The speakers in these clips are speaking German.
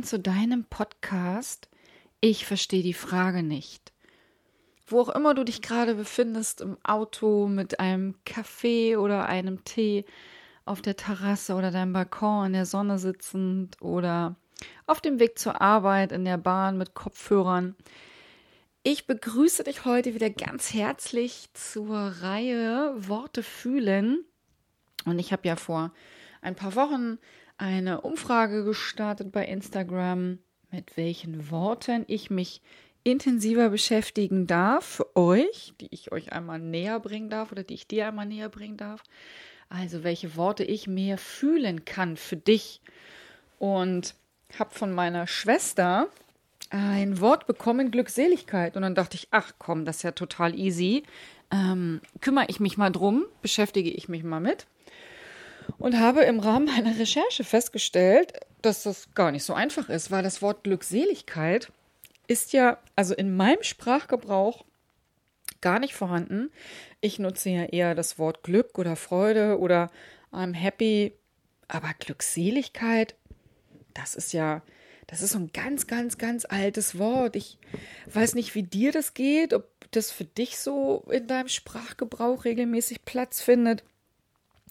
Willkommen zu deinem Podcast Ich verstehe die Frage nicht. Wo auch immer du dich gerade befindest, im Auto, mit einem Kaffee oder einem Tee, auf der Terrasse oder deinem Balkon in der Sonne sitzend oder auf dem Weg zur Arbeit in der Bahn mit Kopfhörern. Ich begrüße dich heute wieder ganz herzlich zur Reihe Worte fühlen. Und ich habe ja vor ein paar Wochen eine Umfrage gestartet bei Instagram, mit welchen Worten ich mich intensiver beschäftigen darf für euch, die ich euch einmal näher bringen darf oder die ich dir einmal näher bringen darf. Also welche Worte ich mehr fühlen kann für dich. Und habe von meiner Schwester ein Wort bekommen, Glückseligkeit. Und dann dachte ich, ach komm, das ist ja total easy. Ähm, kümmere ich mich mal drum, beschäftige ich mich mal mit und habe im Rahmen meiner Recherche festgestellt, dass das gar nicht so einfach ist, weil das Wort Glückseligkeit ist ja also in meinem Sprachgebrauch gar nicht vorhanden. Ich nutze ja eher das Wort Glück oder Freude oder I'm happy, aber Glückseligkeit, das ist ja, das ist so ein ganz, ganz, ganz altes Wort. Ich weiß nicht, wie dir das geht, ob das für dich so in deinem Sprachgebrauch regelmäßig Platz findet.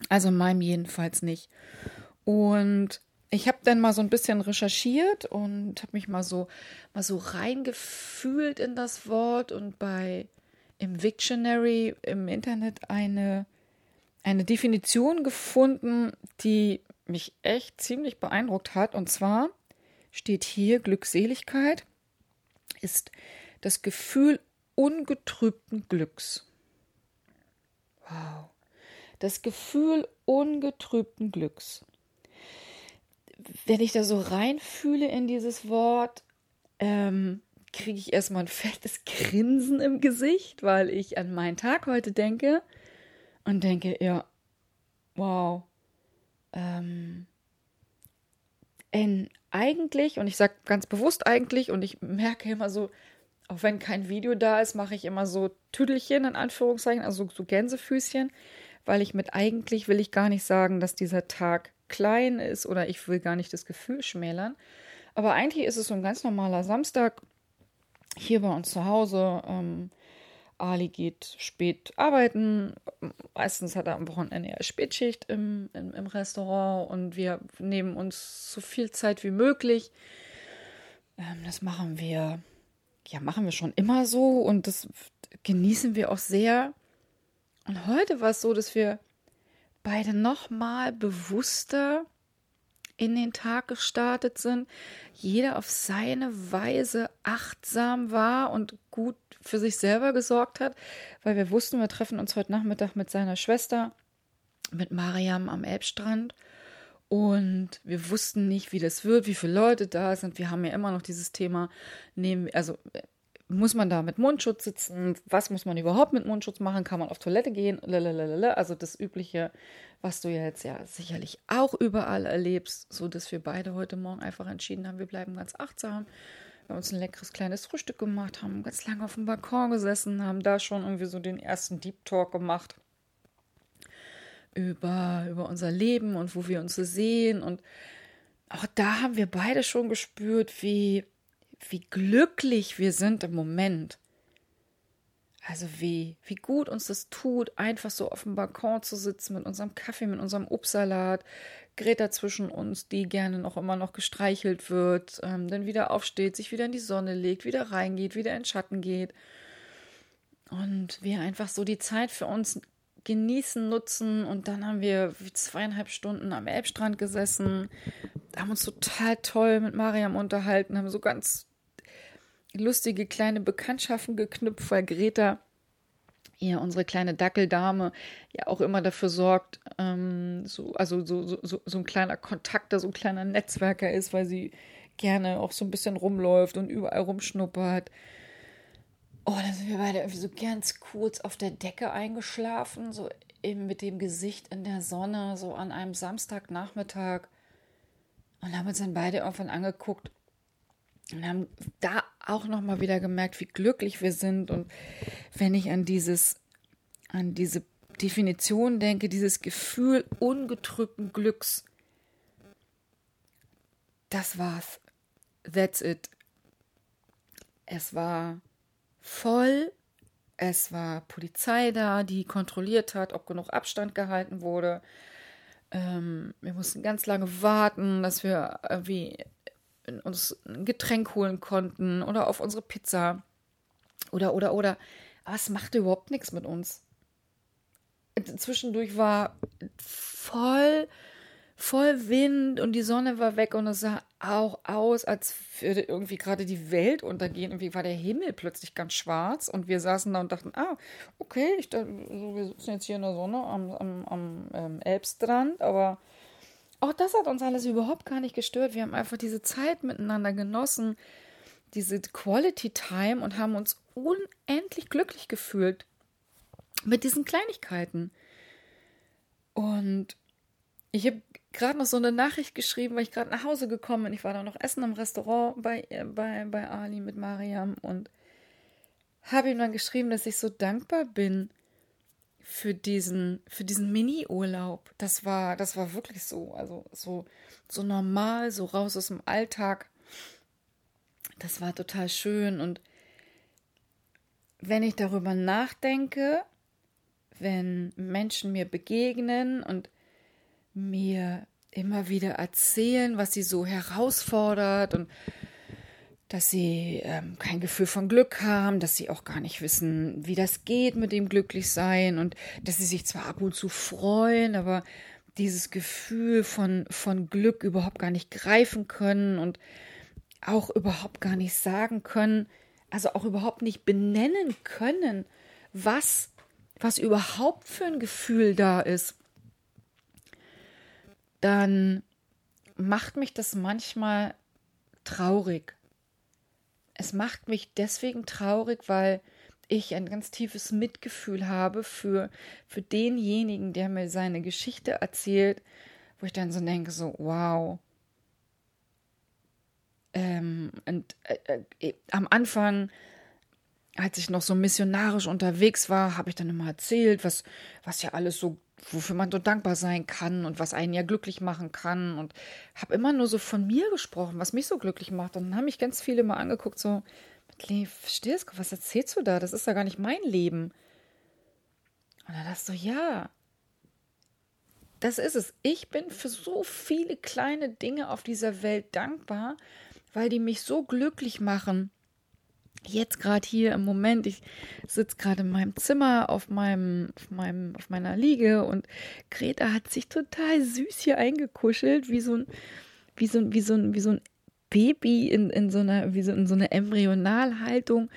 Also in meinem jedenfalls nicht. Und ich habe dann mal so ein bisschen recherchiert und habe mich mal so mal so reingefühlt in das Wort und bei im Wiktionary im Internet eine eine Definition gefunden, die mich echt ziemlich beeindruckt hat und zwar steht hier Glückseligkeit ist das Gefühl ungetrübten Glücks. Wow das Gefühl ungetrübten Glücks. Wenn ich da so reinfühle in dieses Wort, ähm, kriege ich erstmal ein fettes Grinsen im Gesicht, weil ich an meinen Tag heute denke und denke, ja, wow, ähm, in, eigentlich, und ich sage ganz bewusst eigentlich, und ich merke immer so, auch wenn kein Video da ist, mache ich immer so Tüdelchen in Anführungszeichen, also so Gänsefüßchen, weil ich mit eigentlich will ich gar nicht sagen, dass dieser Tag klein ist oder ich will gar nicht das Gefühl schmälern. Aber eigentlich ist es so ein ganz normaler Samstag hier bei uns zu Hause. Ähm, Ali geht spät arbeiten. Meistens hat er am Wochenende eher Spätschicht im, im, im, Restaurant und wir nehmen uns so viel Zeit wie möglich. Ähm, das machen wir, ja, machen wir schon immer so und das genießen wir auch sehr. Und heute war es so, dass wir beide nochmal bewusster in den Tag gestartet sind, jeder auf seine Weise achtsam war und gut für sich selber gesorgt hat, weil wir wussten, wir treffen uns heute Nachmittag mit seiner Schwester, mit Mariam am Elbstrand. Und wir wussten nicht, wie das wird, wie viele Leute da sind. Wir haben ja immer noch dieses Thema, nehmen, also muss man da mit Mundschutz sitzen? Was muss man überhaupt mit Mundschutz machen? Kann man auf Toilette gehen? Lalalala. Also das Übliche, was du ja jetzt ja sicherlich auch überall erlebst, so dass wir beide heute Morgen einfach entschieden haben, wir bleiben ganz achtsam. Wir haben uns ein leckeres kleines Frühstück gemacht, haben ganz lange auf dem Balkon gesessen, haben da schon irgendwie so den ersten Deep Talk gemacht über, über unser Leben und wo wir uns sehen. Und auch da haben wir beide schon gespürt, wie wie glücklich wir sind im Moment. Also wie, wie gut uns das tut, einfach so auf dem Balkon zu sitzen mit unserem Kaffee, mit unserem Obstsalat, Greta zwischen uns, die gerne noch immer noch gestreichelt wird, ähm, dann wieder aufsteht, sich wieder in die Sonne legt, wieder reingeht, wieder in Schatten geht. Und wir einfach so die Zeit für uns genießen, nutzen. Und dann haben wir zweieinhalb Stunden am Elbstrand gesessen, haben uns total toll mit Mariam unterhalten, haben so ganz lustige kleine Bekanntschaften geknüpft, weil Greta, ja, unsere kleine Dackeldame, ja auch immer dafür sorgt, ähm, so, also so, so, so, ein kleiner Kontakter, so ein kleiner Netzwerker ist, weil sie gerne auch so ein bisschen rumläuft und überall rumschnuppert. Oh, dann sind wir beide irgendwie so ganz kurz auf der Decke eingeschlafen, so eben mit dem Gesicht in der Sonne, so an einem Samstagnachmittag. Und haben uns dann beide irgendwann angeguckt und haben da auch noch mal wieder gemerkt, wie glücklich wir sind und wenn ich an dieses an diese Definition denke, dieses Gefühl ungetrübten Glücks, das war's. That's it. Es war voll. Es war Polizei da, die kontrolliert hat, ob genug Abstand gehalten wurde. Ähm, wir mussten ganz lange warten, dass wir irgendwie uns ein Getränk holen konnten oder auf unsere Pizza. Oder, oder, oder. Aber es machte überhaupt nichts mit uns. Zwischendurch war voll voll Wind und die Sonne war weg und es sah auch aus, als würde irgendwie gerade die Welt untergehen. Irgendwie war der Himmel plötzlich ganz schwarz und wir saßen da und dachten, ah, okay, ich, wir sitzen jetzt hier in der Sonne am, am, am ähm, Elbstrand, aber auch das hat uns alles überhaupt gar nicht gestört. Wir haben einfach diese Zeit miteinander genossen, diese Quality Time und haben uns unendlich glücklich gefühlt mit diesen Kleinigkeiten. Und ich habe gerade noch so eine Nachricht geschrieben, weil ich gerade nach Hause gekommen bin. Ich war da noch essen im Restaurant bei, äh, bei, bei Ali mit Mariam und habe ihm dann geschrieben, dass ich so dankbar bin für diesen, für diesen Mini-Urlaub. Das war, das war wirklich so, also so, so normal, so raus aus dem Alltag. Das war total schön und wenn ich darüber nachdenke, wenn Menschen mir begegnen und mir immer wieder erzählen, was sie so herausfordert und dass sie ähm, kein Gefühl von Glück haben, dass sie auch gar nicht wissen, wie das geht mit dem Glücklichsein und dass sie sich zwar ab und zu freuen, aber dieses Gefühl von, von Glück überhaupt gar nicht greifen können und auch überhaupt gar nicht sagen können, also auch überhaupt nicht benennen können, was, was überhaupt für ein Gefühl da ist dann macht mich das manchmal traurig. Es macht mich deswegen traurig, weil ich ein ganz tiefes Mitgefühl habe für, für denjenigen, der mir seine Geschichte erzählt, wo ich dann so denke, so, wow. Ähm, und äh, äh, am Anfang, als ich noch so missionarisch unterwegs war, habe ich dann immer erzählt, was, was ja alles so wofür man so dankbar sein kann und was einen ja glücklich machen kann. Und habe immer nur so von mir gesprochen, was mich so glücklich macht. Und dann haben mich ganz viele mal angeguckt, so, verstehst du, was erzählst du da? Das ist ja gar nicht mein Leben. Und dann dachte ich so, ja, das ist es. Ich bin für so viele kleine Dinge auf dieser Welt dankbar, weil die mich so glücklich machen jetzt gerade hier im Moment, ich sitze gerade in meinem Zimmer auf meinem, auf meinem, auf meiner Liege und Greta hat sich total süß hier eingekuschelt, wie so ein, wie so wie so wie so ein Baby in, in so einer, wie so in so einer Embryonalhaltung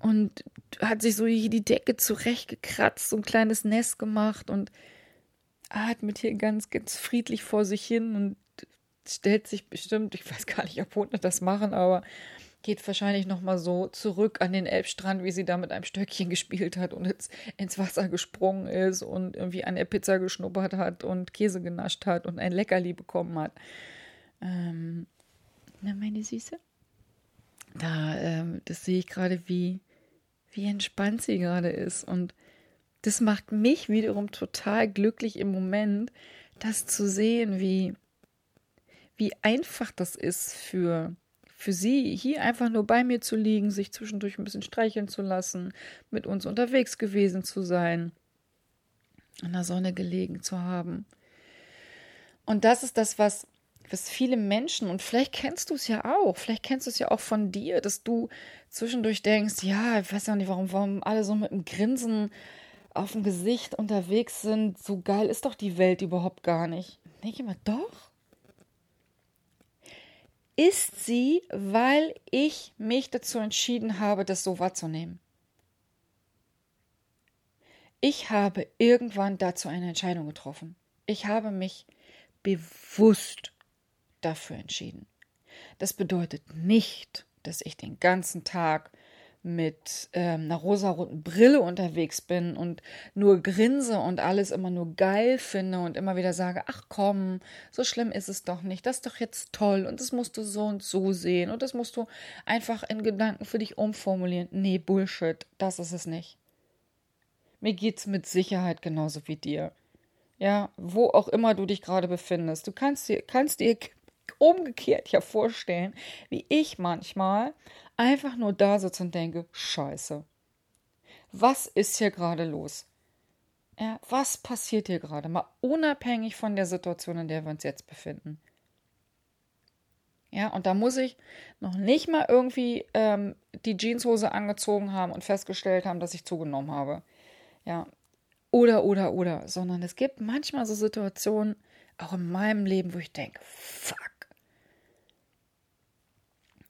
und hat sich so hier die Decke zurechtgekratzt, so ein kleines Nest gemacht und atmet hier ganz, ganz friedlich vor sich hin und stellt sich bestimmt, ich weiß gar nicht, ob Hunde das machen, aber geht wahrscheinlich nochmal so zurück an den Elbstrand, wie sie da mit einem Stöckchen gespielt hat und jetzt ins Wasser gesprungen ist und irgendwie an der Pizza geschnuppert hat und Käse genascht hat und ein Leckerli bekommen hat. Ähm, na, meine Süße. Da, ähm, das sehe ich gerade, wie, wie entspannt sie gerade ist. Und das macht mich wiederum total glücklich im Moment, das zu sehen, wie, wie einfach das ist für für sie, hier einfach nur bei mir zu liegen, sich zwischendurch ein bisschen streicheln zu lassen, mit uns unterwegs gewesen zu sein, in der Sonne gelegen zu haben. Und das ist das, was, was viele Menschen, und vielleicht kennst du es ja auch, vielleicht kennst du es ja auch von dir, dass du zwischendurch denkst, ja, ich weiß ja nicht, warum, warum alle so mit einem Grinsen auf dem Gesicht unterwegs sind. So geil ist doch die Welt überhaupt gar nicht. Denke ich immer, doch ist sie, weil ich mich dazu entschieden habe, das so wahrzunehmen. Ich habe irgendwann dazu eine Entscheidung getroffen. Ich habe mich bewusst dafür entschieden. Das bedeutet nicht, dass ich den ganzen Tag mit ähm, einer rosaroten Brille unterwegs bin und nur grinse und alles immer nur geil finde und immer wieder sage, ach komm, so schlimm ist es doch nicht, das ist doch jetzt toll und das musst du so und so sehen und das musst du einfach in Gedanken für dich umformulieren. Nee, Bullshit, das ist es nicht. Mir geht's mit Sicherheit genauso wie dir. Ja, wo auch immer du dich gerade befindest. Du kannst dir, kannst dir umgekehrt ja vorstellen, wie ich manchmal einfach nur da sitze und denke, scheiße, was ist hier gerade los? Ja, was passiert hier gerade? Mal unabhängig von der Situation, in der wir uns jetzt befinden. Ja, und da muss ich noch nicht mal irgendwie ähm, die Jeanshose angezogen haben und festgestellt haben, dass ich zugenommen habe. Ja, oder, oder, oder, sondern es gibt manchmal so Situationen, auch in meinem Leben, wo ich denke, fuck.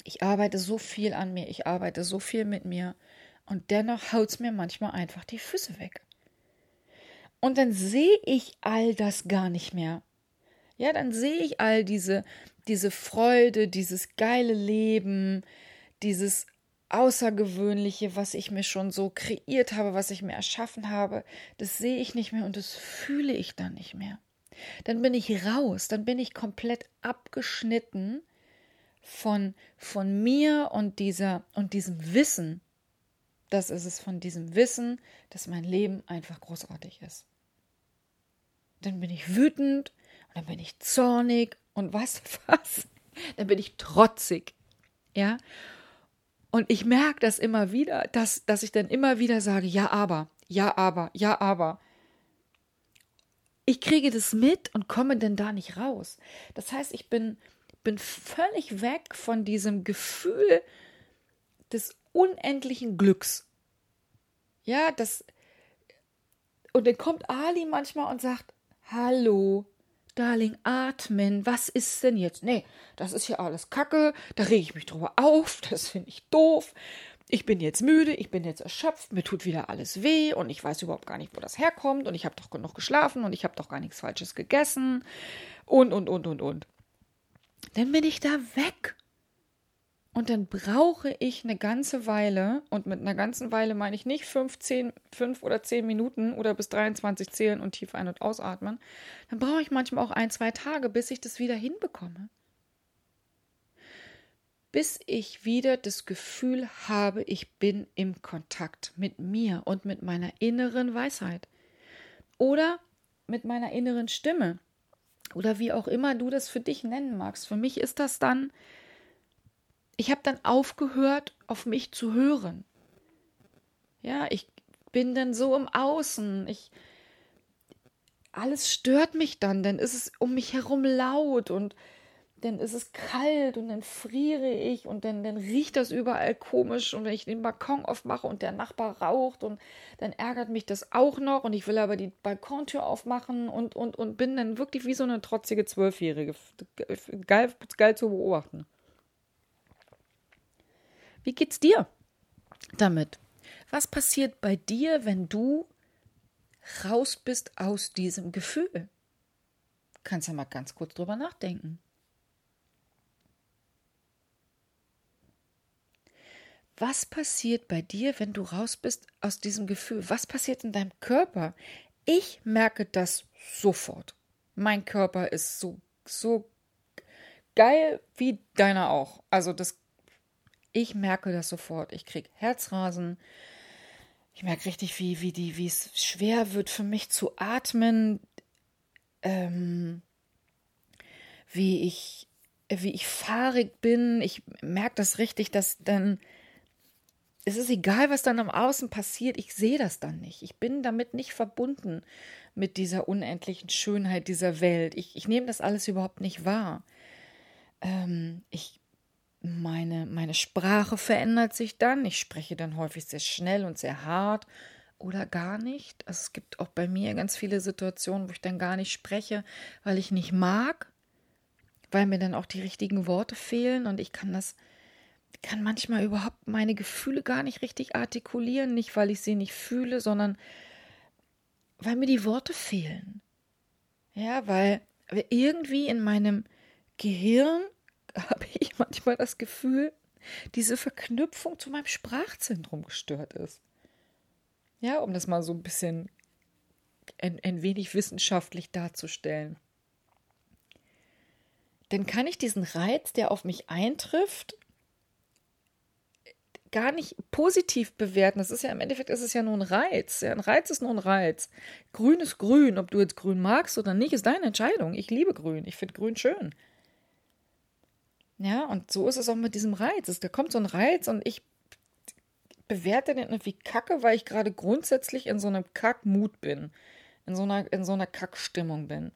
Ich arbeite so viel an mir, ich arbeite so viel mit mir und dennoch haut es mir manchmal einfach die Füße weg. Und dann sehe ich all das gar nicht mehr. Ja, dann sehe ich all diese, diese Freude, dieses geile Leben, dieses Außergewöhnliche, was ich mir schon so kreiert habe, was ich mir erschaffen habe, das sehe ich nicht mehr und das fühle ich dann nicht mehr. Dann bin ich raus, dann bin ich komplett abgeschnitten von, von mir und dieser und diesem Wissen. Das ist es von diesem Wissen, dass mein Leben einfach großartig ist. Dann bin ich wütend und dann bin ich zornig und weißt du was? Dann bin ich trotzig. Ja? Und ich merke das immer wieder, dass, dass ich dann immer wieder sage, ja, aber, ja, aber, ja, aber. Ich kriege das mit und komme denn da nicht raus. Das heißt, ich bin, bin völlig weg von diesem Gefühl des unendlichen Glücks. Ja, das. Und dann kommt Ali manchmal und sagt: Hallo, Darling, atmen, was ist denn jetzt? Nee, das ist ja alles Kacke, da rege ich mich drüber auf, das finde ich doof. Ich bin jetzt müde, ich bin jetzt erschöpft, mir tut wieder alles weh und ich weiß überhaupt gar nicht, wo das herkommt und ich habe doch genug geschlafen und ich habe doch gar nichts Falsches gegessen und, und, und, und, und. Dann bin ich da weg. Und dann brauche ich eine ganze Weile, und mit einer ganzen Weile meine ich nicht fünf, zehn, fünf oder zehn Minuten oder bis 23 zählen und tief ein- und ausatmen, dann brauche ich manchmal auch ein, zwei Tage, bis ich das wieder hinbekomme. Bis ich wieder das Gefühl habe, ich bin im Kontakt mit mir und mit meiner inneren Weisheit. Oder mit meiner inneren Stimme. Oder wie auch immer du das für dich nennen magst. Für mich ist das dann ich habe dann aufgehört, auf mich zu hören. Ja, ich bin dann so im Außen. Ich alles stört mich dann, dann ist es um mich herum laut und dann ist es kalt und dann friere ich und dann, dann riecht das überall komisch und wenn ich den Balkon aufmache und der Nachbar raucht und dann ärgert mich das auch noch und ich will aber die Balkontür aufmachen und, und, und bin dann wirklich wie so eine trotzige Zwölfjährige. Geil, geil zu beobachten. Wie geht's dir damit? Was passiert bei dir, wenn du raus bist aus diesem Gefühl? Kannst ja mal ganz kurz drüber nachdenken. Was passiert bei dir, wenn du raus bist aus diesem Gefühl? Was passiert in deinem Körper? Ich merke das sofort. Mein Körper ist so, so geil wie deiner auch. Also das ich merke das sofort. Ich kriege Herzrasen. Ich merke richtig, wie, wie, die, wie es schwer wird für mich zu atmen. Ähm, wie ich, wie ich fahrig bin. Ich merke das richtig, dass dann es ist egal, was dann am Außen passiert, ich sehe das dann nicht. Ich bin damit nicht verbunden mit dieser unendlichen Schönheit dieser Welt. Ich, ich nehme das alles überhaupt nicht wahr. Ähm, ich meine, meine Sprache verändert sich dann. Ich spreche dann häufig sehr schnell und sehr hart oder gar nicht. Also es gibt auch bei mir ganz viele Situationen, wo ich dann gar nicht spreche, weil ich nicht mag, weil mir dann auch die richtigen Worte fehlen und ich kann das kann manchmal überhaupt meine Gefühle gar nicht richtig artikulieren, nicht weil ich sie nicht fühle, sondern weil mir die Worte fehlen. Ja, weil irgendwie in meinem Gehirn habe ich manchmal das Gefühl, diese Verknüpfung zu meinem Sprachzentrum gestört ist. Ja, um das mal so ein bisschen ein, ein wenig wissenschaftlich darzustellen. Denn kann ich diesen Reiz, der auf mich eintrifft, gar nicht positiv bewerten. Das ist ja im Endeffekt ist es ja nur ein Reiz. Ja, ein Reiz ist nur ein Reiz. Grün ist grün. Ob du jetzt grün magst oder nicht, ist deine Entscheidung. Ich liebe grün. Ich finde grün schön. Ja, und so ist es auch mit diesem Reiz. Da kommt so ein Reiz und ich bewerte den irgendwie kacke, weil ich gerade grundsätzlich in so einem Kackmut bin. In so einer, in so einer Kackstimmung bin.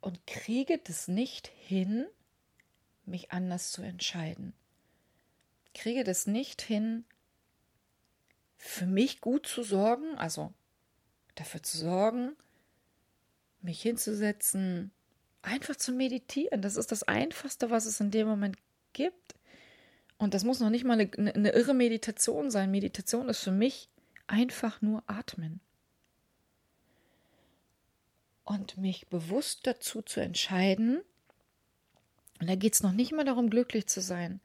Und kriege das nicht hin, mich anders zu entscheiden. Kriege das nicht hin, für mich gut zu sorgen, also dafür zu sorgen, mich hinzusetzen, einfach zu meditieren. Das ist das Einfachste, was es in dem Moment gibt. Und das muss noch nicht mal eine, eine irre Meditation sein. Meditation ist für mich einfach nur atmen. Und mich bewusst dazu zu entscheiden, und da geht es noch nicht mal darum, glücklich zu sein,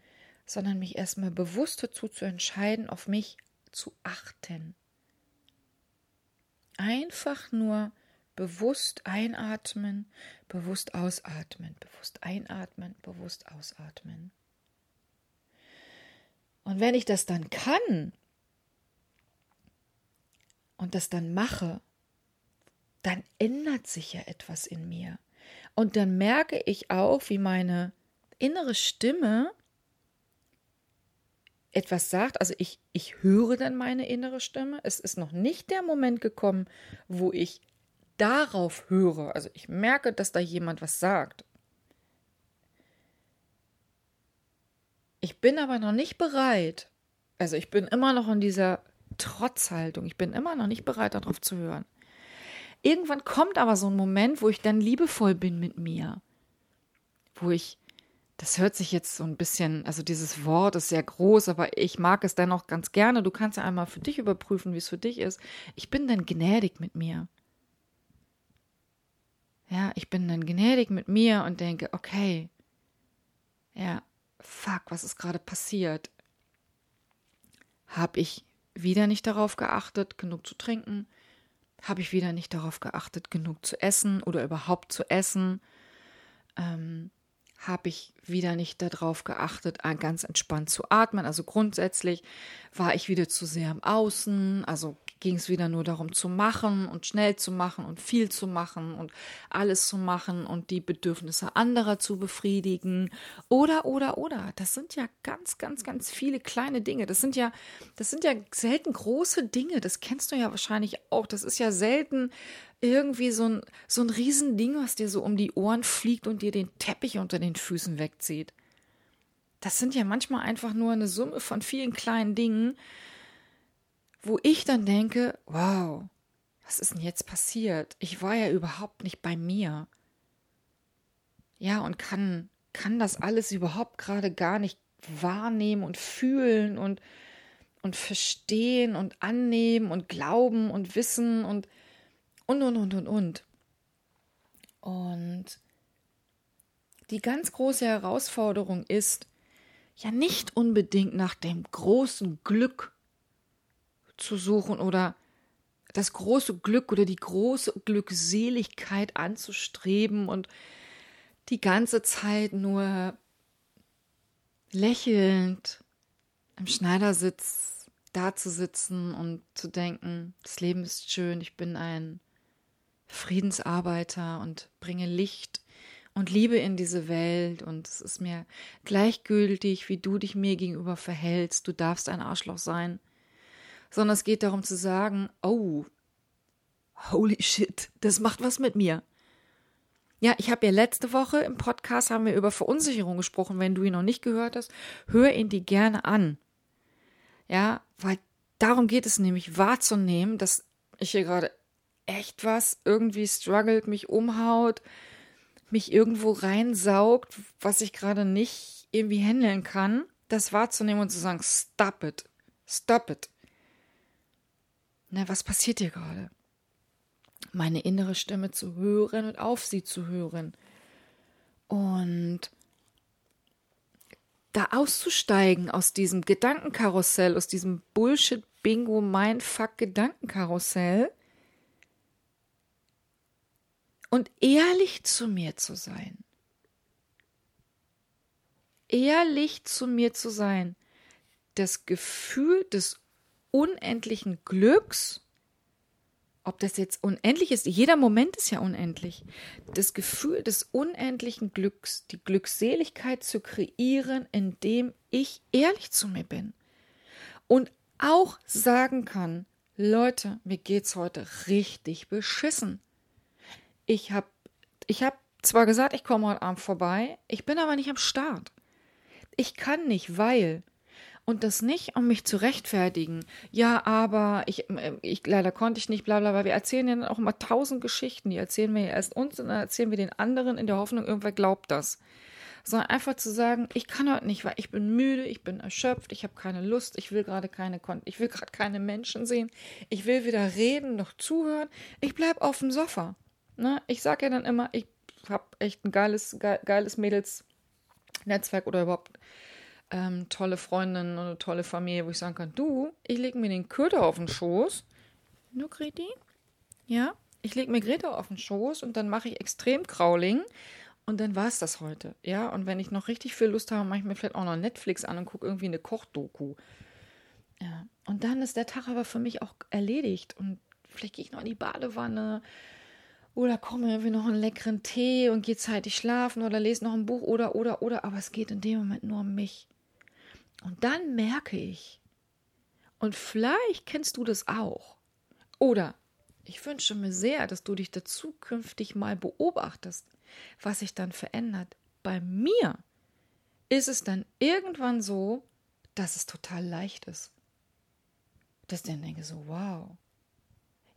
sondern mich erstmal bewusst dazu zu entscheiden, auf mich zu achten. Einfach nur bewusst einatmen, bewusst ausatmen, bewusst einatmen, bewusst ausatmen. Und wenn ich das dann kann und das dann mache, dann ändert sich ja etwas in mir. Und dann merke ich auch, wie meine innere Stimme etwas sagt. Also ich, ich höre dann meine innere Stimme. Es ist noch nicht der Moment gekommen, wo ich darauf höre. Also ich merke, dass da jemand was sagt. Ich bin aber noch nicht bereit. Also ich bin immer noch in dieser Trotzhaltung. Ich bin immer noch nicht bereit, darauf zu hören. Irgendwann kommt aber so ein Moment, wo ich dann liebevoll bin mit mir. Wo ich, das hört sich jetzt so ein bisschen, also dieses Wort ist sehr groß, aber ich mag es dennoch ganz gerne. Du kannst ja einmal für dich überprüfen, wie es für dich ist. Ich bin dann gnädig mit mir. Ja, ich bin dann gnädig mit mir und denke, okay, ja, fuck, was ist gerade passiert? Habe ich wieder nicht darauf geachtet, genug zu trinken? Habe ich wieder nicht darauf geachtet, genug zu essen oder überhaupt zu essen? Ähm, habe ich wieder nicht darauf geachtet, ganz entspannt zu atmen. Also grundsätzlich war ich wieder zu sehr im Außen, also ging es wieder nur darum zu machen und schnell zu machen und viel zu machen und alles zu machen und die Bedürfnisse anderer zu befriedigen. Oder, oder, oder. Das sind ja ganz, ganz, ganz viele kleine Dinge. Das sind ja, das sind ja selten große Dinge. Das kennst du ja wahrscheinlich auch. Das ist ja selten irgendwie so ein, so ein Riesending, was dir so um die Ohren fliegt und dir den Teppich unter den Füßen wegzieht. Das sind ja manchmal einfach nur eine Summe von vielen kleinen Dingen, wo ich dann denke, wow, was ist denn jetzt passiert? Ich war ja überhaupt nicht bei mir. Ja, und kann, kann das alles überhaupt gerade gar nicht wahrnehmen und fühlen und, und verstehen und annehmen und glauben und wissen und und und und und und. Und die ganz große Herausforderung ist, ja nicht unbedingt nach dem großen Glück zu suchen oder das große Glück oder die große Glückseligkeit anzustreben und die ganze Zeit nur lächelnd im Schneidersitz dazusitzen und zu denken, das Leben ist schön, ich bin ein Friedensarbeiter und bringe Licht und Liebe in diese Welt und es ist mir gleichgültig, wie du dich mir gegenüber verhältst, du darfst ein Arschloch sein sondern es geht darum zu sagen, oh, holy shit, das macht was mit mir. Ja, ich habe ja letzte Woche im Podcast haben wir über Verunsicherung gesprochen. Wenn du ihn noch nicht gehört hast, hör ihn dir gerne an. Ja, weil darum geht es nämlich wahrzunehmen, dass ich hier gerade echt was irgendwie struggelt, mich umhaut, mich irgendwo reinsaugt, was ich gerade nicht irgendwie handeln kann, das wahrzunehmen und zu sagen, stop it, stop it. Na, was passiert hier gerade? Meine innere Stimme zu hören und auf sie zu hören. Und da auszusteigen aus diesem Gedankenkarussell, aus diesem Bullshit, Bingo, Mindfuck Gedankenkarussell und ehrlich zu mir zu sein. Ehrlich zu mir zu sein. Das Gefühl des unendlichen Glücks ob das jetzt unendlich ist, jeder Moment ist ja unendlich. Das Gefühl des unendlichen Glücks, die Glückseligkeit zu kreieren, indem ich ehrlich zu mir bin. Und auch sagen kann, Leute, mir geht's heute richtig beschissen. Ich habe ich hab zwar gesagt, ich komme heute Abend vorbei, ich bin aber nicht am Start. Ich kann nicht, weil und das nicht, um mich zu rechtfertigen. Ja, aber ich, äh, ich leider konnte ich nicht, bla bla bla. Wir erzählen ja dann auch immer tausend Geschichten. Die erzählen wir ja erst uns und dann erzählen wir den anderen in der Hoffnung, irgendwer glaubt das. Sondern einfach zu sagen, ich kann heute nicht, weil ich bin müde, ich bin erschöpft, ich habe keine Lust, ich will gerade keine ich will gerade keine Menschen sehen, ich will weder reden noch zuhören, ich bleib auf dem Sofa. Ne? Ich sage ja dann immer, ich habe echt ein geiles, geiles Mädelsnetzwerk oder überhaupt ähm, tolle Freundin und eine tolle Familie, wo ich sagen kann, du, ich lege mir den Köder auf den Schoß. Nur Greti? Ja, ich lege mir Greta auf den Schoß und dann mache ich extrem Krauling und dann war es das heute. Ja, und wenn ich noch richtig viel Lust habe, mache ich mir vielleicht auch noch Netflix an und gucke irgendwie eine Kochdoku. Ja, und dann ist der Tag aber für mich auch erledigt und vielleicht gehe ich noch in die Badewanne oder komme irgendwie noch einen leckeren Tee und gehe zeitig schlafen oder lese noch ein Buch oder, oder, oder. Aber es geht in dem Moment nur um mich. Und dann merke ich, und vielleicht kennst du das auch, oder ich wünsche mir sehr, dass du dich da zukünftig mal beobachtest, was sich dann verändert. Bei mir ist es dann irgendwann so, dass es total leicht ist. Dass ich dann denke so, wow,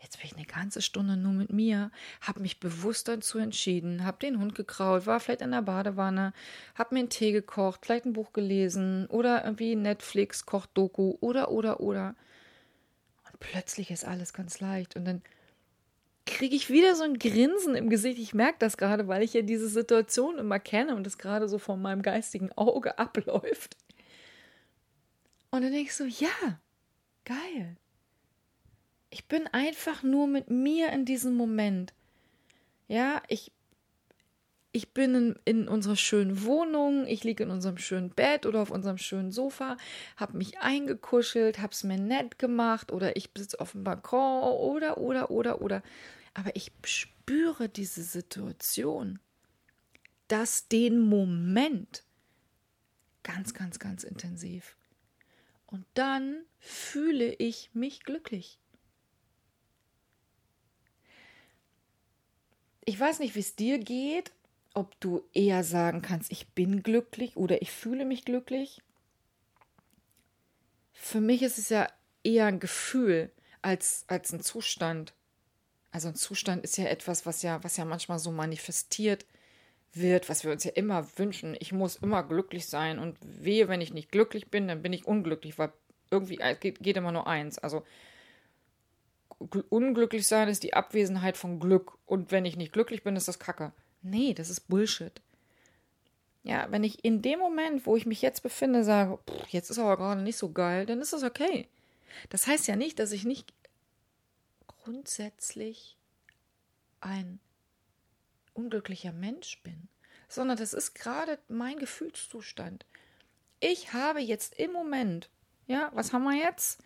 Jetzt bin ich eine ganze Stunde nur mit mir, habe mich bewusst dazu entschieden, habe den Hund gekrault, war vielleicht in der Badewanne, habe mir einen Tee gekocht, vielleicht ein Buch gelesen oder irgendwie Netflix, Kochdoku oder, oder, oder. Und plötzlich ist alles ganz leicht und dann kriege ich wieder so ein Grinsen im Gesicht. Ich merke das gerade, weil ich ja diese Situation immer kenne und das gerade so vor meinem geistigen Auge abläuft. Und dann denke ich so, ja, geil. Ich bin einfach nur mit mir in diesem Moment. Ja, ich, ich bin in, in unserer schönen Wohnung, ich liege in unserem schönen Bett oder auf unserem schönen Sofa, habe mich eingekuschelt, habe es mir nett gemacht oder ich sitze auf dem Balkon oder, oder, oder, oder. Aber ich spüre diese Situation, dass den Moment ganz, ganz, ganz intensiv. Und dann fühle ich mich glücklich. Ich weiß nicht, wie es dir geht, ob du eher sagen kannst, ich bin glücklich oder ich fühle mich glücklich. Für mich ist es ja eher ein Gefühl als, als ein Zustand. Also ein Zustand ist ja etwas, was ja, was ja manchmal so manifestiert wird, was wir uns ja immer wünschen. Ich muss immer glücklich sein und wehe, wenn ich nicht glücklich bin, dann bin ich unglücklich, weil irgendwie geht, geht immer nur eins. Also unglücklich sein ist die Abwesenheit von Glück. Und wenn ich nicht glücklich bin, ist das Kacke. Nee, das ist Bullshit. Ja, wenn ich in dem Moment, wo ich mich jetzt befinde, sage, jetzt ist aber gerade nicht so geil, dann ist das okay. Das heißt ja nicht, dass ich nicht grundsätzlich ein unglücklicher Mensch bin, sondern das ist gerade mein Gefühlszustand. Ich habe jetzt im Moment, ja, was haben wir jetzt?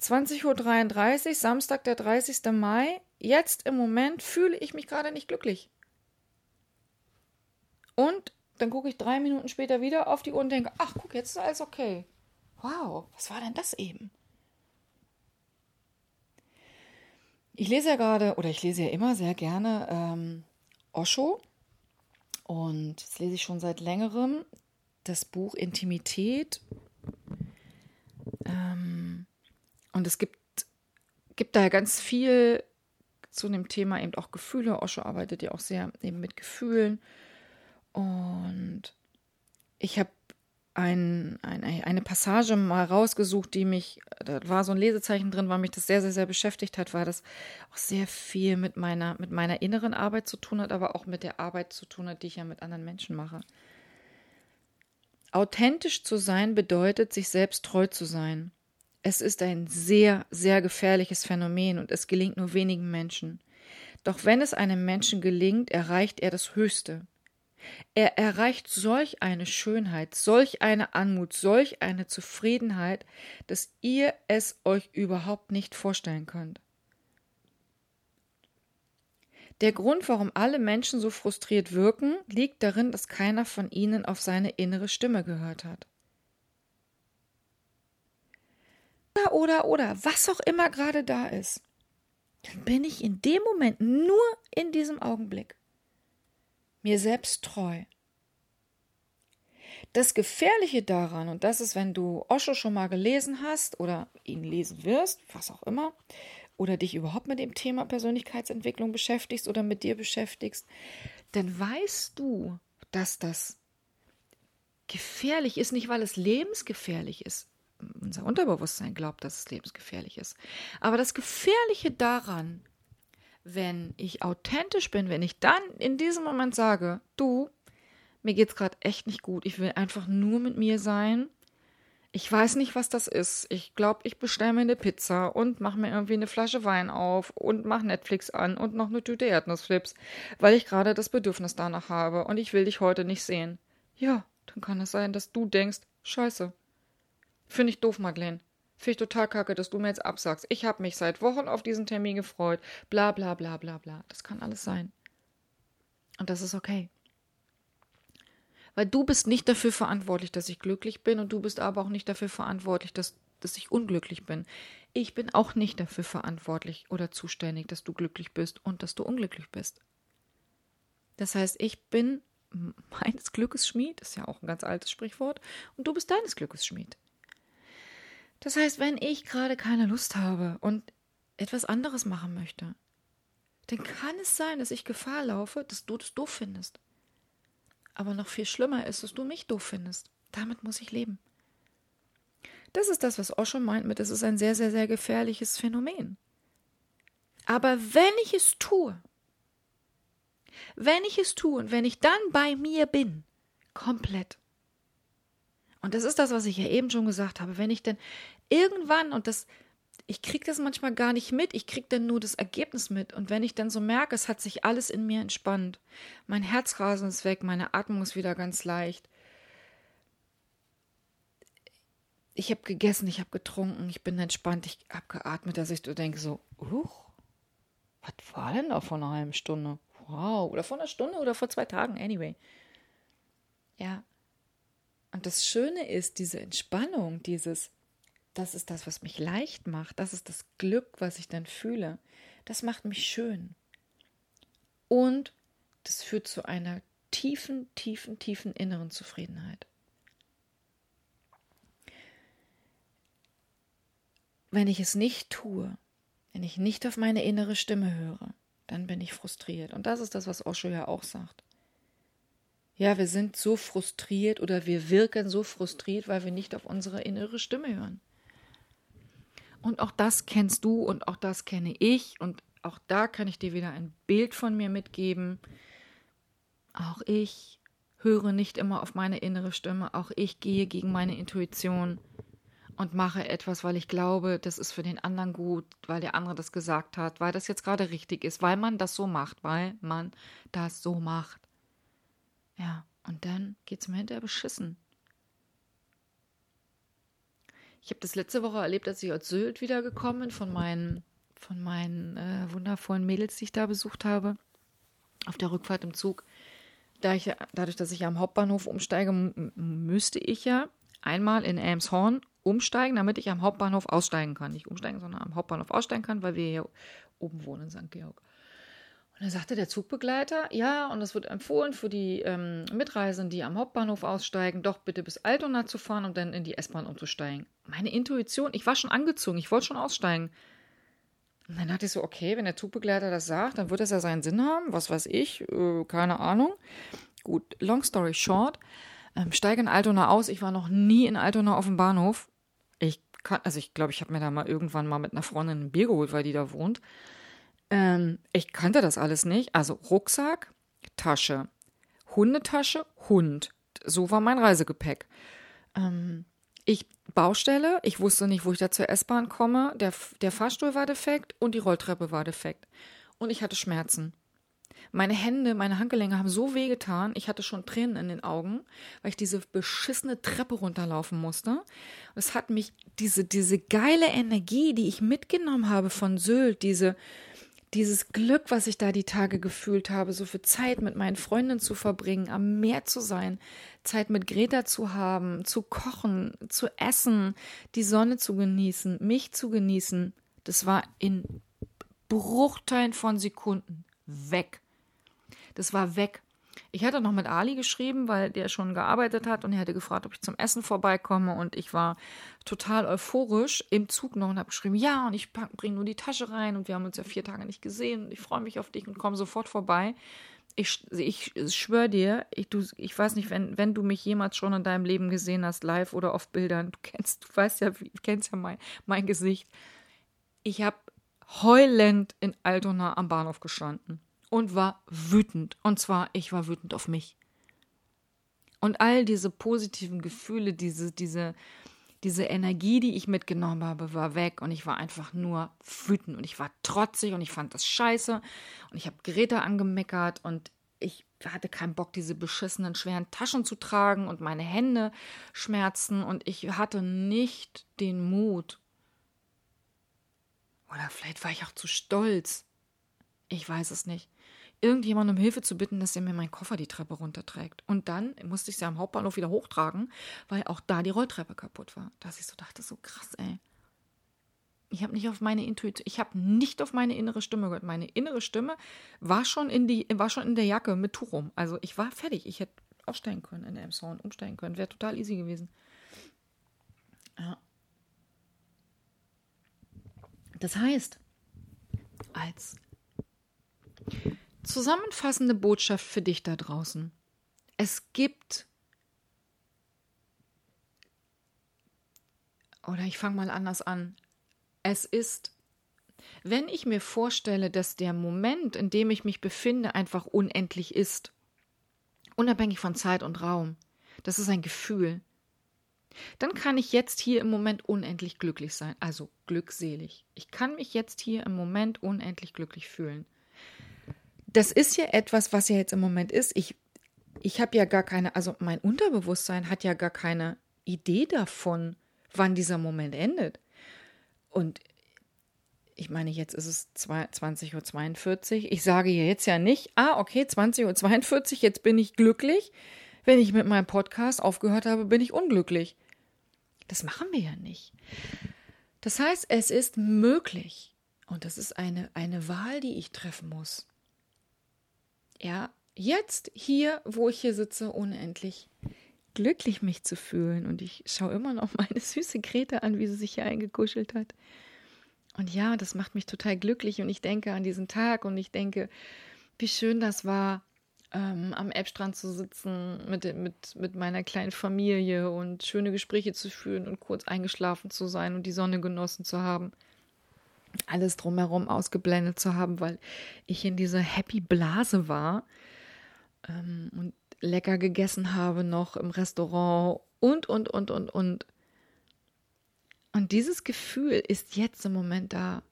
20.33 Uhr, Samstag, der 30. Mai. Jetzt im Moment fühle ich mich gerade nicht glücklich. Und dann gucke ich drei Minuten später wieder auf die Uhr und denke, ach guck, jetzt ist alles okay. Wow, was war denn das eben? Ich lese ja gerade, oder ich lese ja immer sehr gerne ähm, Osho. Und das lese ich schon seit längerem. Das Buch Intimität. Ähm, und es gibt, gibt da ganz viel zu dem Thema eben auch Gefühle. Osho arbeitet ja auch sehr eben mit Gefühlen. Und ich habe ein, ein, eine Passage mal rausgesucht, die mich, da war so ein Lesezeichen drin, weil mich das sehr, sehr, sehr beschäftigt hat, weil das auch sehr viel mit meiner, mit meiner inneren Arbeit zu tun hat, aber auch mit der Arbeit zu tun hat, die ich ja mit anderen Menschen mache. Authentisch zu sein bedeutet, sich selbst treu zu sein. Es ist ein sehr, sehr gefährliches Phänomen und es gelingt nur wenigen Menschen. Doch wenn es einem Menschen gelingt, erreicht er das Höchste. Er erreicht solch eine Schönheit, solch eine Anmut, solch eine Zufriedenheit, dass ihr es euch überhaupt nicht vorstellen könnt. Der Grund, warum alle Menschen so frustriert wirken, liegt darin, dass keiner von ihnen auf seine innere Stimme gehört hat. Oder, oder, oder, was auch immer gerade da ist, dann bin ich in dem Moment nur in diesem Augenblick mir selbst treu. Das Gefährliche daran, und das ist, wenn du Osho schon mal gelesen hast oder ihn lesen wirst, was auch immer, oder dich überhaupt mit dem Thema Persönlichkeitsentwicklung beschäftigst oder mit dir beschäftigst, dann weißt du, dass das gefährlich ist, nicht weil es lebensgefährlich ist. Unser Unterbewusstsein glaubt, dass es lebensgefährlich ist. Aber das Gefährliche daran, wenn ich authentisch bin, wenn ich dann in diesem Moment sage, du, mir geht's gerade echt nicht gut, ich will einfach nur mit mir sein. Ich weiß nicht, was das ist. Ich glaube, ich bestelle mir eine Pizza und mache mir irgendwie eine Flasche Wein auf und mache Netflix an und noch eine Tüte Erdnussflips, weil ich gerade das Bedürfnis danach habe und ich will dich heute nicht sehen. Ja, dann kann es sein, dass du denkst, scheiße. Finde ich doof, Madeleine. Finde ich total kacke, dass du mir jetzt absagst. Ich habe mich seit Wochen auf diesen Termin gefreut. Bla bla bla bla bla. Das kann alles sein. Und das ist okay. Weil du bist nicht dafür verantwortlich, dass ich glücklich bin und du bist aber auch nicht dafür verantwortlich, dass, dass ich unglücklich bin. Ich bin auch nicht dafür verantwortlich oder zuständig, dass du glücklich bist und dass du unglücklich bist. Das heißt, ich bin meines Glückes Schmied, ist ja auch ein ganz altes Sprichwort, und du bist deines Glückes Schmied. Das heißt, wenn ich gerade keine Lust habe und etwas anderes machen möchte, dann kann es sein, dass ich Gefahr laufe, dass du das doof findest. Aber noch viel schlimmer ist, dass du mich doof findest. Damit muss ich leben. Das ist das, was Osho meint mit, es ist ein sehr, sehr, sehr gefährliches Phänomen. Aber wenn ich es tue, wenn ich es tue und wenn ich dann bei mir bin, komplett. Und das ist das, was ich ja eben schon gesagt habe, wenn ich denn irgendwann, und das, ich kriege das manchmal gar nicht mit, ich kriege dann nur das Ergebnis mit. Und wenn ich dann so merke, es hat sich alles in mir entspannt, mein Herzrasen ist weg, meine Atmung ist wieder ganz leicht. Ich habe gegessen, ich habe getrunken, ich bin entspannt, ich habe geatmet, dass ich so denke, so, uch, was war denn da vor einer halben Stunde? Wow, oder vor einer Stunde oder vor zwei Tagen, anyway. Ja. Und das Schöne ist, diese Entspannung, dieses, das ist das, was mich leicht macht. Das ist das Glück, was ich dann fühle. Das macht mich schön. Und das führt zu einer tiefen, tiefen, tiefen inneren Zufriedenheit. Wenn ich es nicht tue, wenn ich nicht auf meine innere Stimme höre, dann bin ich frustriert. Und das ist das, was Osho ja auch sagt. Ja, wir sind so frustriert oder wir wirken so frustriert, weil wir nicht auf unsere innere Stimme hören. Und auch das kennst du und auch das kenne ich. Und auch da kann ich dir wieder ein Bild von mir mitgeben. Auch ich höre nicht immer auf meine innere Stimme. Auch ich gehe gegen meine Intuition und mache etwas, weil ich glaube, das ist für den anderen gut, weil der andere das gesagt hat, weil das jetzt gerade richtig ist, weil man das so macht, weil man das so macht. Ja, und dann geht es mir hinterher beschissen. Ich habe das letzte Woche erlebt, als ich aus Sylt wiedergekommen bin von meinen, von meinen äh, wundervollen Mädels, die ich da besucht habe, auf der Rückfahrt im Zug. Da ich, dadurch, dass ich am Hauptbahnhof umsteige, müsste ich ja einmal in Elmshorn umsteigen, damit ich am Hauptbahnhof aussteigen kann. Nicht umsteigen, sondern am Hauptbahnhof aussteigen kann, weil wir hier oben wohnen in St. Georg. Und dann sagte der Zugbegleiter, ja, und es wird empfohlen für die ähm, Mitreisenden, die am Hauptbahnhof aussteigen, doch bitte bis Altona zu fahren und dann in die S-Bahn umzusteigen. Meine Intuition, ich war schon angezogen, ich wollte schon aussteigen. Und dann dachte ich so, okay, wenn der Zugbegleiter das sagt, dann wird das ja seinen Sinn haben, was weiß ich, äh, keine Ahnung. Gut, long story short, ähm, steige in Altona aus. Ich war noch nie in Altona auf dem Bahnhof. Ich kann, also ich glaube, ich habe mir da mal irgendwann mal mit einer Freundin ein Bier geholt, weil die da wohnt. Ähm, ich kannte das alles nicht. Also Rucksack, Tasche, Hundetasche, Hund. So war mein Reisegepäck. Ähm, ich Baustelle, ich wusste nicht, wo ich da zur S-Bahn komme. Der, der Fahrstuhl war defekt und die Rolltreppe war defekt. Und ich hatte Schmerzen. Meine Hände, meine Handgelenke haben so wehgetan, ich hatte schon Tränen in den Augen, weil ich diese beschissene Treppe runterlaufen musste. Es hat mich, diese, diese geile Energie, die ich mitgenommen habe von Sylt, diese, dieses Glück, was ich da die Tage gefühlt habe, so viel Zeit mit meinen Freundinnen zu verbringen, am Meer zu sein, Zeit mit Greta zu haben, zu kochen, zu essen, die Sonne zu genießen, mich zu genießen, das war in Bruchteilen von Sekunden weg. Das war weg. Ich hatte noch mit Ali geschrieben, weil der schon gearbeitet hat und er hatte gefragt, ob ich zum Essen vorbeikomme und ich war total euphorisch im Zug noch und habe geschrieben, ja, und ich bringe nur die Tasche rein und wir haben uns ja vier Tage nicht gesehen und ich freue mich auf dich und komme sofort vorbei. Ich, ich schwöre dir, ich, du, ich weiß nicht, wenn, wenn du mich jemals schon in deinem Leben gesehen hast, live oder auf Bildern, du kennst, du weißt ja, du kennst ja mein, mein Gesicht. Ich habe heulend in Altona am Bahnhof gestanden und war wütend. Und zwar, ich war wütend auf mich. Und all diese positiven Gefühle, diese, diese, diese Energie, die ich mitgenommen habe, war weg und ich war einfach nur wütend und ich war trotzig und ich fand das scheiße und ich habe Geräte angemeckert und ich hatte keinen Bock, diese beschissenen schweren Taschen zu tragen und meine Hände schmerzen und ich hatte nicht den Mut. Oder vielleicht war ich auch zu stolz. Ich weiß es nicht irgendjemand um Hilfe zu bitten, dass er mir meinen Koffer die Treppe runterträgt. Und dann musste ich sie am Hauptbahnhof wieder hochtragen, weil auch da die Rolltreppe kaputt war. Dass ich so dachte, so krass, ey. Ich habe nicht auf meine Intuition, ich habe nicht auf meine innere Stimme gehört. Meine innere Stimme war schon in die, war schon in der Jacke mit Tuch rum. Also ich war fertig. Ich hätte aufsteigen können in Elmshorn, umsteigen können. Wäre total easy gewesen. Ja. Das heißt, als Zusammenfassende Botschaft für dich da draußen. Es gibt oder ich fange mal anders an. Es ist, wenn ich mir vorstelle, dass der Moment, in dem ich mich befinde, einfach unendlich ist, unabhängig von Zeit und Raum, das ist ein Gefühl, dann kann ich jetzt hier im Moment unendlich glücklich sein, also glückselig. Ich kann mich jetzt hier im Moment unendlich glücklich fühlen das ist ja etwas, was ja jetzt im Moment ist. Ich, ich habe ja gar keine, also mein Unterbewusstsein hat ja gar keine Idee davon, wann dieser Moment endet. Und ich meine, jetzt ist es 20.42 Uhr. Ich sage jetzt ja nicht, ah, okay, 20.42 Uhr, jetzt bin ich glücklich. Wenn ich mit meinem Podcast aufgehört habe, bin ich unglücklich. Das machen wir ja nicht. Das heißt, es ist möglich. Und das ist eine, eine Wahl, die ich treffen muss ja, jetzt hier, wo ich hier sitze, unendlich glücklich mich zu fühlen. Und ich schaue immer noch meine süße Grete an, wie sie sich hier eingekuschelt hat. Und ja, das macht mich total glücklich. Und ich denke an diesen Tag und ich denke, wie schön das war, ähm, am Elbstrand zu sitzen mit, mit, mit meiner kleinen Familie und schöne Gespräche zu führen und kurz eingeschlafen zu sein und die Sonne genossen zu haben alles drumherum ausgeblendet zu haben, weil ich in dieser Happy Blase war ähm, und lecker gegessen habe noch im Restaurant und, und, und, und, und. Und dieses Gefühl ist jetzt im Moment da.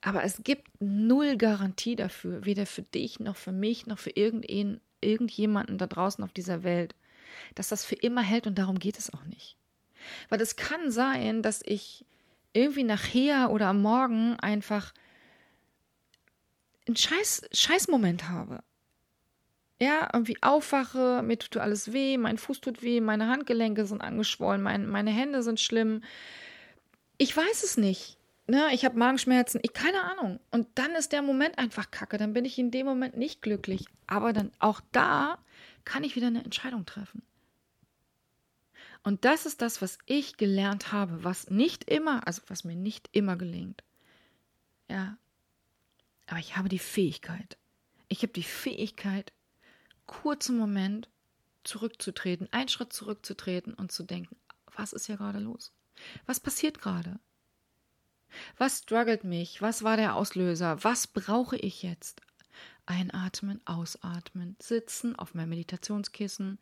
Aber es gibt null Garantie dafür, weder für dich noch für mich noch für irgendein, irgendjemanden da draußen auf dieser Welt, dass das für immer hält und darum geht es auch nicht. Weil es kann sein, dass ich irgendwie nachher oder am Morgen einfach einen Scheiß, Scheißmoment habe. Ja, irgendwie aufwache, mir tut alles weh, mein Fuß tut weh, meine Handgelenke sind angeschwollen, mein, meine Hände sind schlimm. Ich weiß es nicht. Ne, ich habe Magenschmerzen, ich keine Ahnung. Und dann ist der Moment einfach kacke, dann bin ich in dem Moment nicht glücklich. Aber dann auch da kann ich wieder eine Entscheidung treffen. Und das ist das, was ich gelernt habe, was nicht immer, also was mir nicht immer gelingt. Ja. Aber ich habe die Fähigkeit. Ich habe die Fähigkeit, kurzen Moment zurückzutreten, einen Schritt zurückzutreten und zu denken, was ist hier gerade los? Was passiert gerade? Was struggelt mich? Was war der Auslöser? Was brauche ich jetzt? Einatmen, ausatmen, sitzen auf meinem Meditationskissen,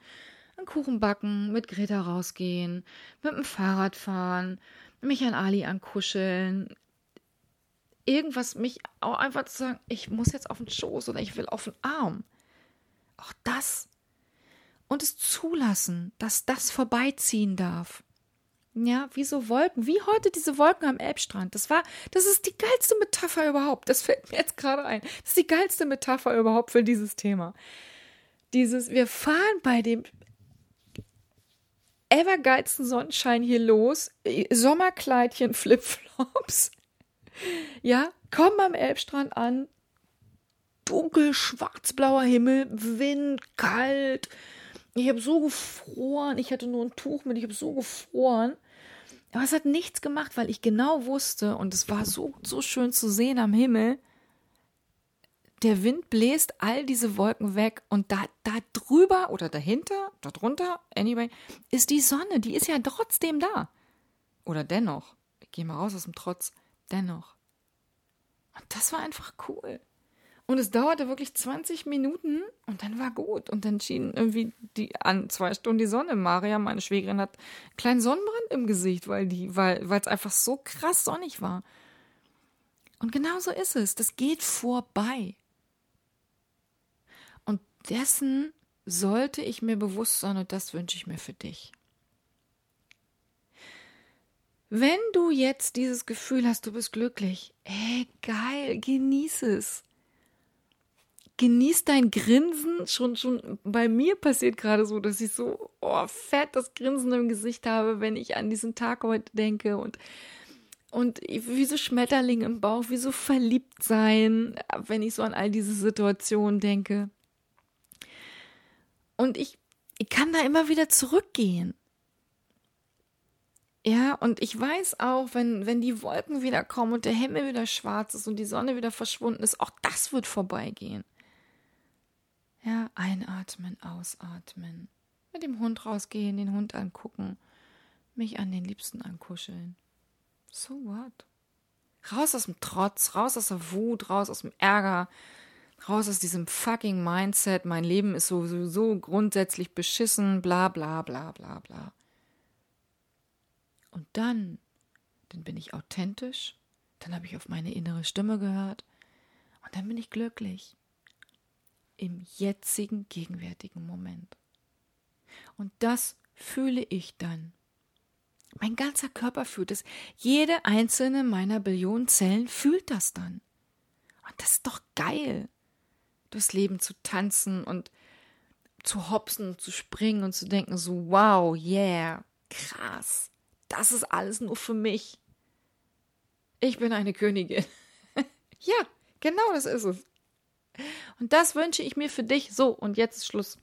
einen Kuchen backen, mit Greta rausgehen, mit dem Fahrrad fahren, mich an Ali ankuscheln. Irgendwas, mich auch einfach zu sagen, ich muss jetzt auf den Schoß oder ich will auf den Arm. Auch das. Und es zulassen, dass das vorbeiziehen darf. Ja, wie so Wolken, wie heute diese Wolken am Elbstrand. Das war, das ist die geilste Metapher überhaupt. Das fällt mir jetzt gerade ein. Das ist die geilste Metapher überhaupt für dieses Thema. Dieses, wir fahren bei dem evergeilsten Sonnenschein hier los, Sommerkleidchen, Flipflops. Ja, kommen am Elbstrand an, dunkel, schwarzblauer Himmel, Wind, kalt. Ich habe so gefroren. Ich hatte nur ein Tuch mit. Ich habe so gefroren. Aber es hat nichts gemacht, weil ich genau wusste, und es war so, so schön zu sehen am Himmel, der Wind bläst all diese Wolken weg und da, da drüber oder dahinter, darunter, anyway, ist die Sonne, die ist ja trotzdem da. Oder dennoch. Ich gehe mal raus aus dem Trotz. Dennoch. Und das war einfach cool. Und es dauerte wirklich 20 Minuten und dann war gut. Und dann schien irgendwie die an zwei Stunden die Sonne. Maria, meine Schwägerin, hat einen kleinen Sonnenbrand im Gesicht, weil die, weil, weil es einfach so krass sonnig war. Und genau so ist es. Das geht vorbei. Dessen sollte ich mir bewusst sein und das wünsche ich mir für dich. Wenn du jetzt dieses Gefühl hast, du bist glücklich, ey, geil, genieß es genieß dein Grinsen. Schon, schon bei mir passiert gerade so, dass ich so oh, fett das Grinsen im Gesicht habe, wenn ich an diesen Tag heute denke und und wie so Schmetterling im Bauch, wie so verliebt sein, wenn ich so an all diese Situationen denke. Und ich, ich kann da immer wieder zurückgehen. Ja, und ich weiß auch, wenn, wenn die Wolken wieder kommen und der Himmel wieder schwarz ist und die Sonne wieder verschwunden ist, auch das wird vorbeigehen. Ja, einatmen, ausatmen. Mit dem Hund rausgehen, den Hund angucken, mich an den Liebsten ankuscheln. So what? Raus aus dem Trotz, raus aus der Wut, raus aus dem Ärger, raus aus diesem fucking Mindset, mein Leben ist sowieso grundsätzlich beschissen, bla bla bla bla bla. Und dann, dann bin ich authentisch, dann habe ich auf meine innere Stimme gehört und dann bin ich glücklich im jetzigen, gegenwärtigen Moment. Und das fühle ich dann. Mein ganzer Körper fühlt es. Jede einzelne meiner Billionen Zellen fühlt das dann. Und das ist doch geil, durchs Leben zu tanzen und zu hopsen und zu springen und zu denken, so wow, yeah, krass, das ist alles nur für mich. Ich bin eine Königin. ja, genau das ist es. Und das wünsche ich mir für dich. So, und jetzt ist Schluss.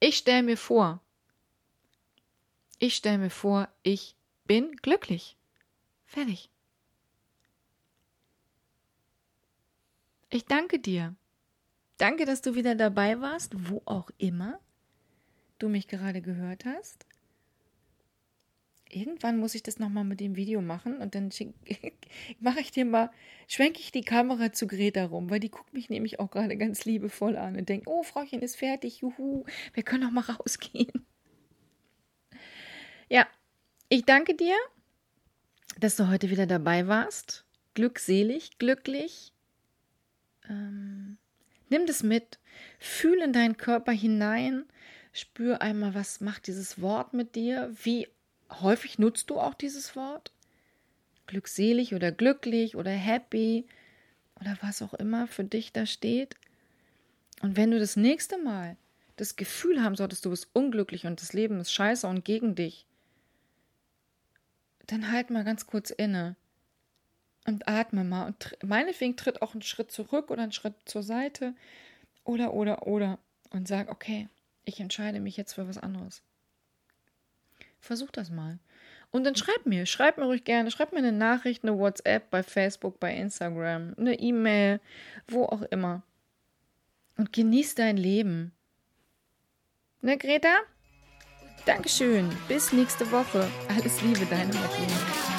Ich stelle mir vor, ich stelle mir vor, ich bin glücklich. Fertig. Ich danke dir. Danke, dass du wieder dabei warst, wo auch immer du mich gerade gehört hast irgendwann muss ich das nochmal mit dem Video machen und dann mache ich dir mal, schwenke ich die Kamera zu Greta rum, weil die guckt mich nämlich auch gerade ganz liebevoll an und denkt, oh, Frauchen ist fertig, juhu, wir können noch mal rausgehen. Ja, ich danke dir, dass du heute wieder dabei warst. Glückselig, glücklich. Ähm, nimm das mit, fühl in deinen Körper hinein, spür einmal, was macht dieses Wort mit dir, wie häufig nutzt du auch dieses Wort? Glückselig oder glücklich oder happy oder was auch immer für dich da steht. Und wenn du das nächste Mal das Gefühl haben solltest, du bist unglücklich und das Leben ist scheiße und gegen dich, dann halt mal ganz kurz inne und atme mal. Und meinetwegen tritt auch einen Schritt zurück oder einen Schritt zur Seite oder, oder, oder und sag, okay, ich entscheide mich jetzt für was anderes. Versuch das mal. Und dann schreib mir, schreib mir ruhig gerne, schreib mir eine Nachricht, eine WhatsApp bei Facebook, bei Instagram, eine E-Mail, wo auch immer. Und genieß dein Leben. Ne, Greta? Dankeschön. Bis nächste Woche. Alles Liebe, deine Martina.